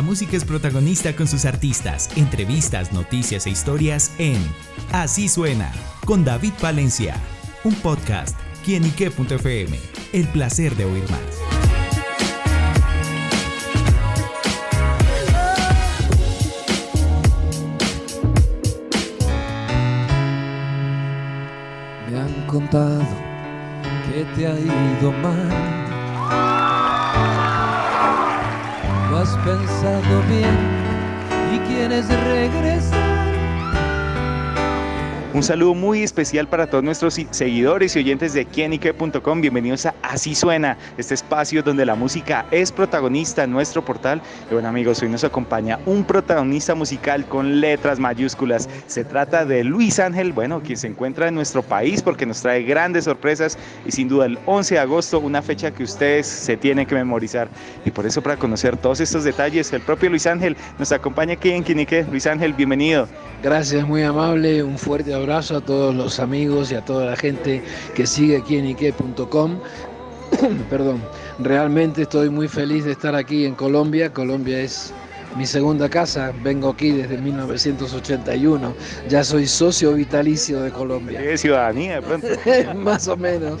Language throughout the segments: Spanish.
La música es protagonista con sus artistas, entrevistas, noticias e historias en Así suena con David Valencia, un podcast quienique.fm. El placer de oír más. Me han contado que te ha ido mal has pensado bien y quieres regresar Un saludo muy especial para todos nuestros seguidores y oyentes de quienique.com. Bienvenidos a Así Suena, este espacio donde la música es protagonista en nuestro portal. Y bueno amigos, hoy nos acompaña un protagonista musical con letras mayúsculas. Se trata de Luis Ángel, bueno, quien se encuentra en nuestro país porque nos trae grandes sorpresas y sin duda el 11 de agosto, una fecha que ustedes se tienen que memorizar. Y por eso para conocer todos estos detalles, el propio Luis Ángel nos acompaña aquí en Quienique. Luis Ángel, bienvenido. Gracias, muy amable, un fuerte abrazo a todos los amigos y a toda la gente que sigue aquí en Ike.com. Perdón, realmente estoy muy feliz de estar aquí en Colombia. Colombia es mi segunda casa, vengo aquí desde 1981, ya soy socio vitalicio de Colombia. ¿Qué ciudadanía de pronto? Más o menos.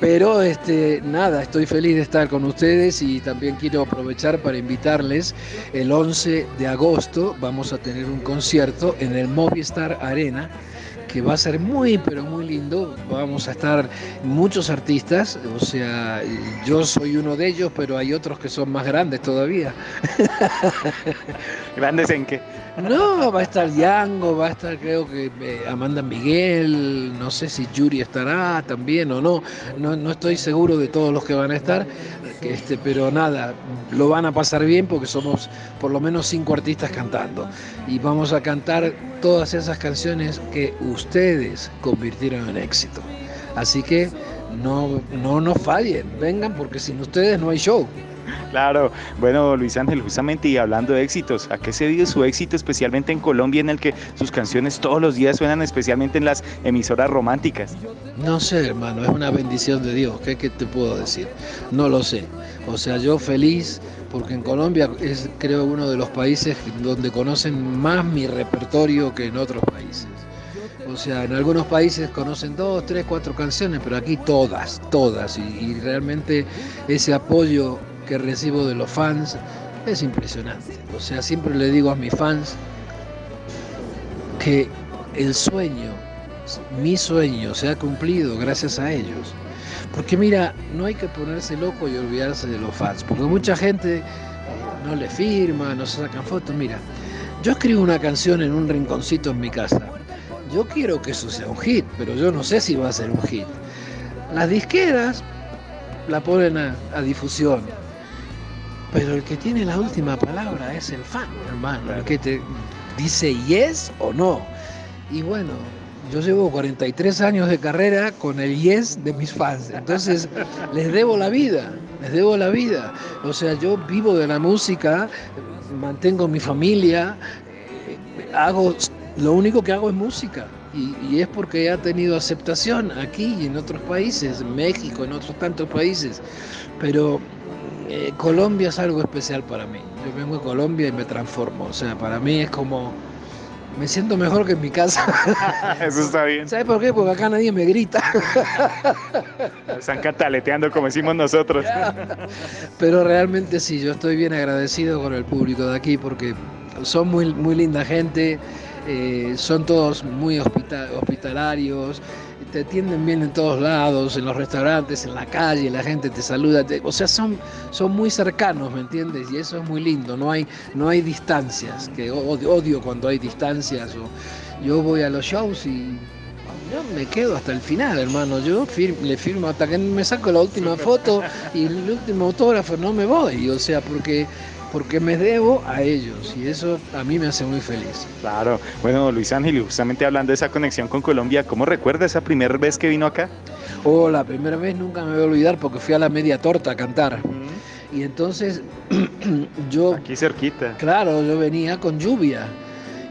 Pero este, nada, estoy feliz de estar con ustedes y también quiero aprovechar para invitarles. El 11 de agosto vamos a tener un concierto en el Movistar Arena que va a ser muy, pero muy lindo. Vamos a estar muchos artistas, o sea, yo soy uno de ellos, pero hay otros que son más grandes todavía. ¿Grandes en qué? No, va a estar Yango, va a estar creo que eh, Amanda Miguel, no sé si Yuri estará también o no. no, no estoy seguro de todos los que van a estar, este, pero nada, lo van a pasar bien porque somos por lo menos cinco artistas cantando y vamos a cantar todas esas canciones que ustedes convirtieron en éxito. Así que no, no nos fallen, vengan porque sin ustedes no hay show. Claro, bueno Luis Ángel, justamente y hablando de éxitos, ¿a qué se debe su éxito especialmente en Colombia en el que sus canciones todos los días suenan especialmente en las emisoras románticas? No sé, hermano, es una bendición de Dios, ¿qué, qué te puedo decir? No lo sé. O sea, yo feliz porque en Colombia es creo uno de los países donde conocen más mi repertorio que en otros países. O sea, en algunos países conocen dos, tres, cuatro canciones, pero aquí todas, todas. Y, realmente ese apoyo que recibo de los fans es impresionante. O sea, siempre le digo a mis fans que el sueño, mi sueño, se ha cumplido gracias a ellos. Porque mira, no hay que ponerse loco y olvidarse de los fans, porque mucha gente no le firma, no se sacan fotos. Mira, yo escribo una canción en un rinconcito en mi casa. Yo quiero que eso sea un hit, pero yo no sé si va a ser un hit. Las disqueras la ponen a, a difusión, pero el que tiene la última palabra es el fan, hermano, el que te dice yes o no. Y bueno, yo llevo 43 años de carrera con el yes de mis fans, entonces les debo la vida, les debo la vida. O sea, yo vivo de la música, mantengo mi familia, hago, lo único que hago es música. Y, y, es porque ha tenido aceptación aquí y en otros países, en México, en otros tantos países. Pero eh, Colombia es algo especial para mí. Yo vengo a Colombia y me transformo. O sea, para mí es como. Me siento mejor que en mi casa. Eso está bien. ¿Sabes por qué? Porque acá nadie me grita. Están cataleteando como decimos nosotros. Pero realmente sí, yo estoy bien agradecido con el público de aquí porque son muy, muy linda gente, eh, son todos muy hospital, hospitalarios, te atienden bien en todos lados, en los restaurantes, en la calle, la gente te saluda, te, o sea, son, son muy cercanos, ¿me entiendes? Y eso es muy lindo, no hay, no hay distancias, que odio, odio cuando hay distancias, o yo voy a los shows y yo me quedo hasta el final, hermano. Yo fir le firmo hasta que me saco la última foto y el último autógrafo, no me voy. O sea, porque porque me debo a ellos y eso a mí me hace muy feliz. Claro, bueno Luis Ángel, justamente hablando de esa conexión con Colombia, ¿cómo recuerda esa primera vez que vino acá? Oh, la primera vez nunca me voy a olvidar porque fui a la media torta a cantar. Y entonces yo... Aquí cerquita. Claro, yo venía con lluvia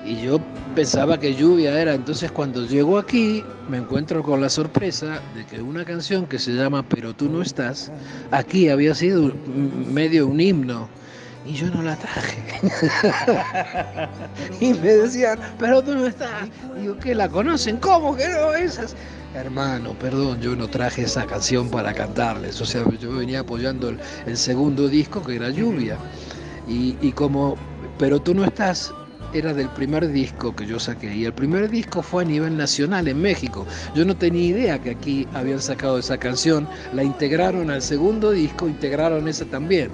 y yo pensaba que lluvia era. Entonces cuando llego aquí me encuentro con la sorpresa de que una canción que se llama Pero tú no estás, aquí había sido medio un himno y yo no la traje. y me decían, pero tú no estás. Digo, ¿qué la conocen? ¿Cómo que no? Esas. Hermano, perdón, yo no traje esa canción para cantarles. O sea, yo venía apoyando el, segundo disco que era Lluvia. Y, y como, pero tú no estás, era del primer disco que yo saqué y el primer disco fue a nivel nacional en México. Yo no tenía idea que aquí habían sacado esa canción, la integraron al segundo disco, integraron esa también.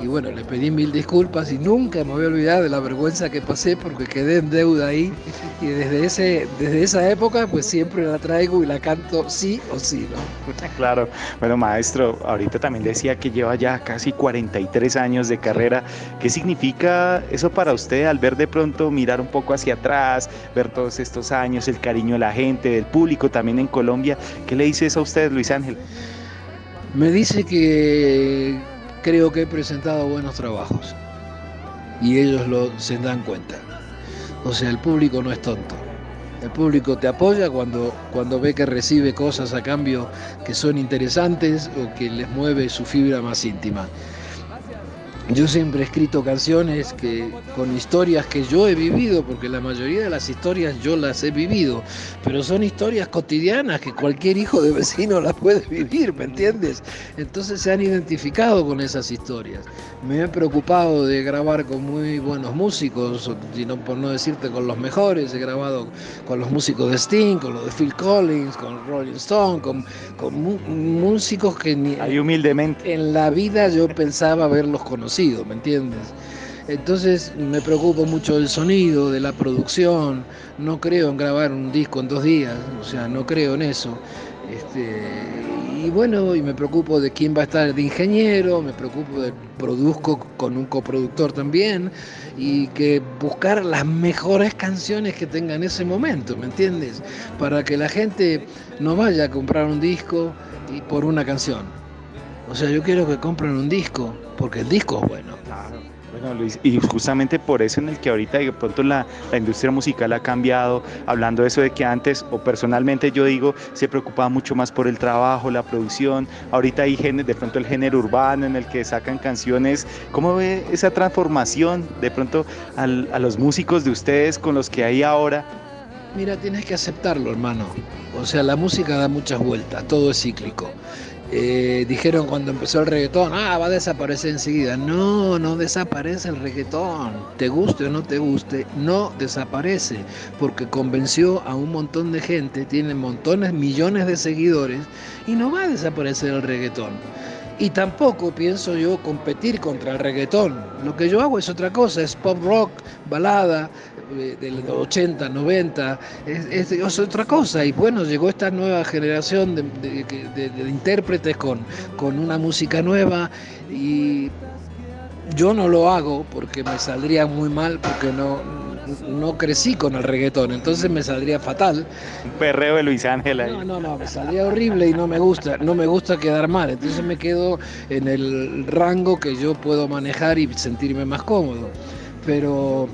Y bueno, le pedí mil disculpas y nunca me voy a olvidar de la vergüenza que pasé porque quedé en deuda ahí. Y desde, ese, desde esa época pues siempre la traigo y la canto sí o sí, ¿no? Claro. Bueno, maestro, ahorita también decía que lleva ya casi 43 años de carrera. ¿Qué significa eso para usted al ver de pronto mirar un poco hacia atrás, ver todos estos años, el cariño de la gente, del público también en Colombia? ¿Qué le dice eso a usted, Luis Ángel? Me dice que creo que he presentado buenos trabajos y ellos lo, se dan cuenta. O sea, el público no es tonto. El público te apoya cuando, cuando ve que recibe cosas a cambio que son interesantes o que les mueve su fibra más íntima. Yo siempre he escrito canciones que, con historias que yo he vivido, porque la mayoría de las historias yo las he vivido, pero son historias cotidianas que cualquier hijo de vecino las puede vivir, ¿me entiendes? Entonces se han identificado con esas historias. Me he preocupado de grabar con muy buenos músicos, sino por no decirte con los mejores, he grabado con los músicos de Sting, con los de Phil Collins, con Rolling Stone, con, con músicos que ni Ahí humildemente. en la vida yo pensaba haberlos conocido ¿me entiendes? Entonces me preocupo mucho del sonido, de la producción, no creo en grabar un disco en dos días, o sea, no creo en eso. Este, y bueno, y me preocupo de quién va a estar de ingeniero, me preocupo de produzco con un coproductor también, y que buscar las mejores canciones que tenga en ese momento, ¿me entiendes? Para que la gente no vaya a comprar un disco y por una canción. O sea, yo quiero que compren un disco, porque el disco es bueno. Bueno, Luis, y justamente por eso en el que ahorita de pronto la, la, industria musical ha cambiado, hablando de eso de que antes, o personalmente yo digo, se preocupaba mucho más por el trabajo, la producción, ahorita hay de pronto el género urbano en el que sacan canciones, ¿cómo ve esa transformación de pronto al, a los músicos de ustedes con los que hay ahora? Mira, tienes que aceptarlo, hermano. O sea, la música da muchas vueltas, todo es cíclico. Eh, dijeron cuando empezó el reggaetón, ah, va a desaparecer enseguida. No, no desaparece el reggaetón. Te guste o no te guste, no desaparece. Porque convenció a un montón de gente, tiene montones, millones de seguidores y no va a desaparecer el reggaetón. Y tampoco pienso yo competir contra el reggaetón. Lo que yo hago es otra cosa, es pop rock, balada, eh, de los 80, 90, es, otra cosa. Y bueno, llegó esta nueva generación de, intérpretes con, con una música nueva y yo no lo hago porque me saldría muy mal, porque no, no crecí con el reggaetón, entonces me saldría fatal. Un perreo de Luis Ángel No, no, no, me saldría horrible y no me gusta, no me gusta quedar mal, entonces me quedo en el rango que yo puedo manejar y sentirme más cómodo. Pero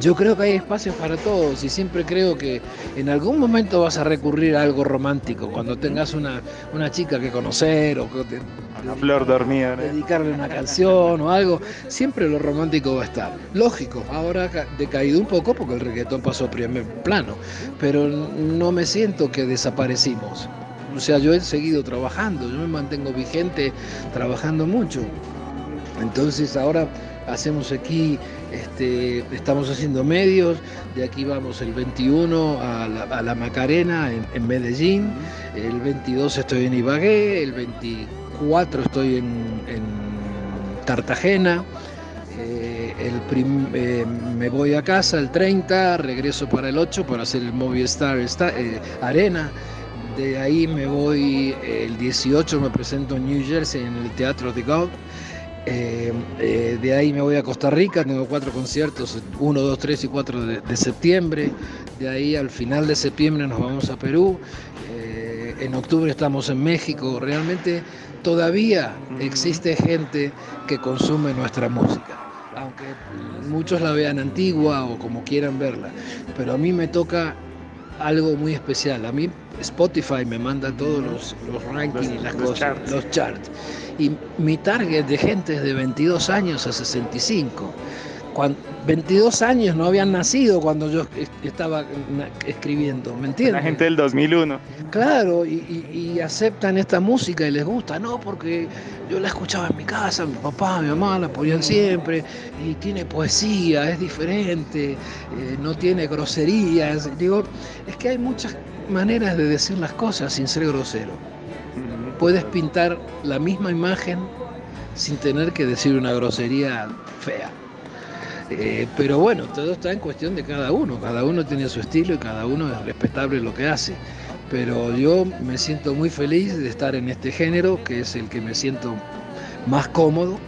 yo creo que hay espacios para todos y siempre creo que en algún momento vas a recurrir a algo romántico, cuando tengas una, una chica que conocer o que una flor dormida. Dedicarle una canción o algo, siempre lo romántico va a estar. Lógico, ahora ha decaído un poco porque el reggaetón pasó a primer plano, pero no me siento que desaparecimos. O sea, yo he seguido trabajando, yo me mantengo vigente trabajando mucho. Entonces ahora hacemos aquí, este, estamos haciendo medios, de aquí vamos el 21 a la, Macarena en, Medellín, el 22 estoy en Ibagué, el 24 estoy en, Cartagena. Eh, el eh, me voy a casa el 30, regreso para el 8 para hacer el Movistar eh, Arena. De ahí me voy el 18, me presento en New Jersey en el Teatro de God. Eh, eh, de ahí me voy a Costa Rica, tengo cuatro conciertos, 1, 2, 3 y 4 de, septiembre. De ahí al final de septiembre nos vamos a Perú. Eh, en octubre estamos en México. Realmente todavía existe gente que consume nuestra música, aunque muchos la vean antigua o como quieran verla. Pero a mí me toca algo muy especial. A mí Spotify me manda todos los, los rankings y las cosas, los charts. Y mi target de gente es de 22 años a 65. 22 años no habían nacido cuando yo estaba escribiendo, ¿me entiendes? La gente del 2001. Claro, y, aceptan esta música y les gusta, no, porque yo la escuchaba en mi casa, mi papá, mi mamá la ponían siempre, y tiene poesía, es diferente, eh, no tiene groserías. Digo, es que hay muchas maneras de decir las cosas sin ser grosero. Puedes pintar la misma imagen sin tener que decir una grosería fea. Eh, pero bueno, todo está en cuestión de cada uno, cada uno tiene su estilo y cada uno es respetable lo que hace. Pero yo me siento muy feliz de estar en este género, que es el que me siento más cómodo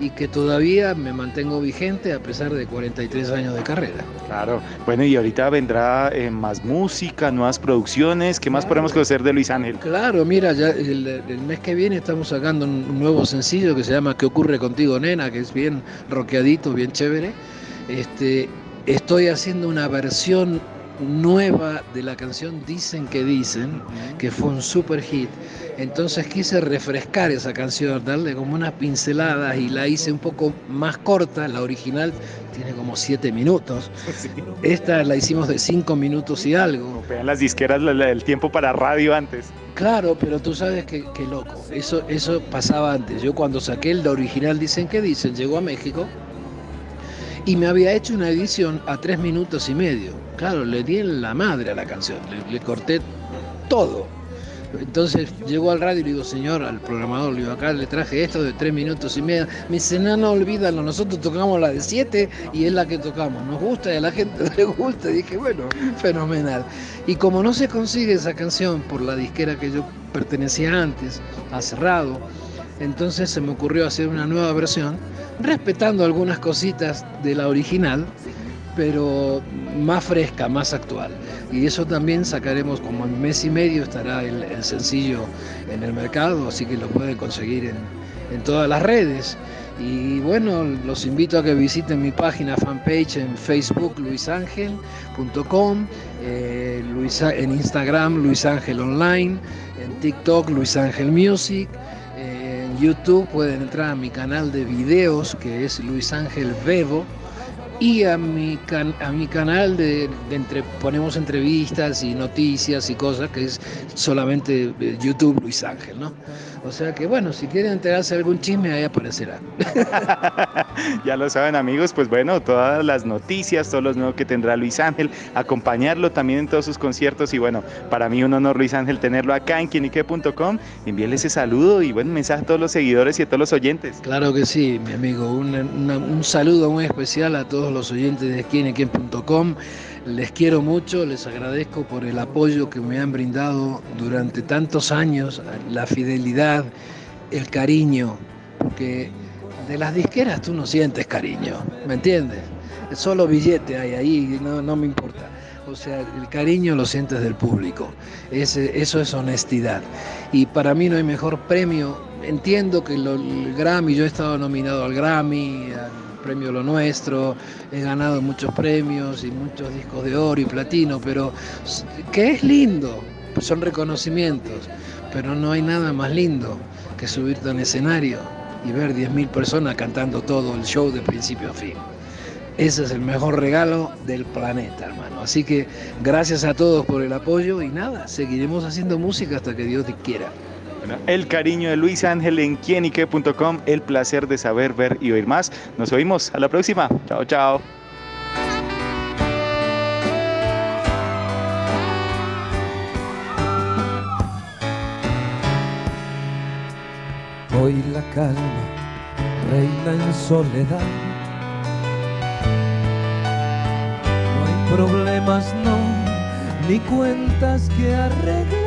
y que todavía me mantengo vigente a pesar de 43 años de carrera. Claro, bueno, y ahorita vendrá eh, más música, nuevas producciones, ¿qué más podemos conocer de Luis Ángel? Claro, mira, ya el, el, mes que viene estamos sacando un nuevo sencillo que se llama ¿Qué ocurre contigo, nena? que es bien rockeadito, bien chévere. Este, estoy haciendo una versión nueva de la canción Dicen que Dicen, que fue un super hit. Entonces quise refrescar esa canción, darle como unas pinceladas y la hice un poco más corta. La original tiene como siete minutos. Esta la hicimos de cinco minutos y algo. Vean las disqueras el tiempo para radio antes. Claro, pero tú sabes que, loco. Eso, eso pasaba antes. Yo cuando saqué el original Dicen que Dicen, llegó a México y me había hecho una edición a tres minutos y medio. Claro, le di en la madre a la canción, le, corté todo. Entonces llegó al radio y le digo, señor, al programador, le digo, acá le traje esto de tres minutos y medio. Me dice, no, no, olvídalo, nosotros tocamos la de siete y es la que tocamos. Nos gusta y a la gente le gusta. Dije, bueno, fenomenal. Y como no se consigue esa canción por la disquera que yo pertenecía antes, ha cerrado, entonces se me ocurrió hacer una nueva versión, respetando algunas cositas de la original, pero más fresca, más actual. Y eso también sacaremos como en mes y medio estará el, sencillo en el mercado, así que lo pueden conseguir en, todas las redes. Y bueno, los invito a que visiten mi página fanpage en Facebook luisangel.com, eh, en Instagram Luis Ángel Online, en TikTok Luis Ángel Music. YouTube pueden entrar a mi canal de videos que es Luis Ángel Bebo y a mi, a mi canal de, entre, ponemos entrevistas y noticias y cosas que es solamente eh, YouTube Luis Ángel, ¿no? O sea que bueno, si quieren enterarse de algún chisme ahí aparecerá. ya lo saben amigos, pues bueno, todas las noticias, todos los nuevos que tendrá Luis Ángel, acompañarlo también en todos sus conciertos y bueno, para mí un honor Luis Ángel tenerlo acá en quienique.com, envíele ese saludo y buen mensaje a todos los seguidores y a todos los oyentes. Claro que sí, mi amigo, un, un saludo muy especial a todos los oyentes de quienique.com. Les quiero mucho, les agradezco por el apoyo que me han brindado durante tantos años, la fidelidad, el cariño, porque de las disqueras tú no sientes cariño, ¿me entiendes? Solo billete hay ahí, no, me importa. O sea, el cariño lo sientes del público. eso es honestidad. Y para mí no hay mejor premio. Entiendo que el Grammy, yo he estado nominado al Grammy, premio Lo Nuestro, he ganado muchos premios y muchos discos de oro y platino, pero que es lindo, son reconocimientos, pero no hay nada más lindo que subirte a un escenario y ver 10.000 personas cantando todo el show de principio a fin. Ese es el mejor regalo del planeta, hermano. Así que gracias a todos por el apoyo y nada, seguiremos haciendo música hasta que Dios te quiera el cariño de Luis Ángel en quienique.com, el placer de saber, ver y oír más. Nos oímos. A la próxima. Chao, chao. Hoy la calma reina en soledad. No hay problemas, no, ni cuentas que arreglar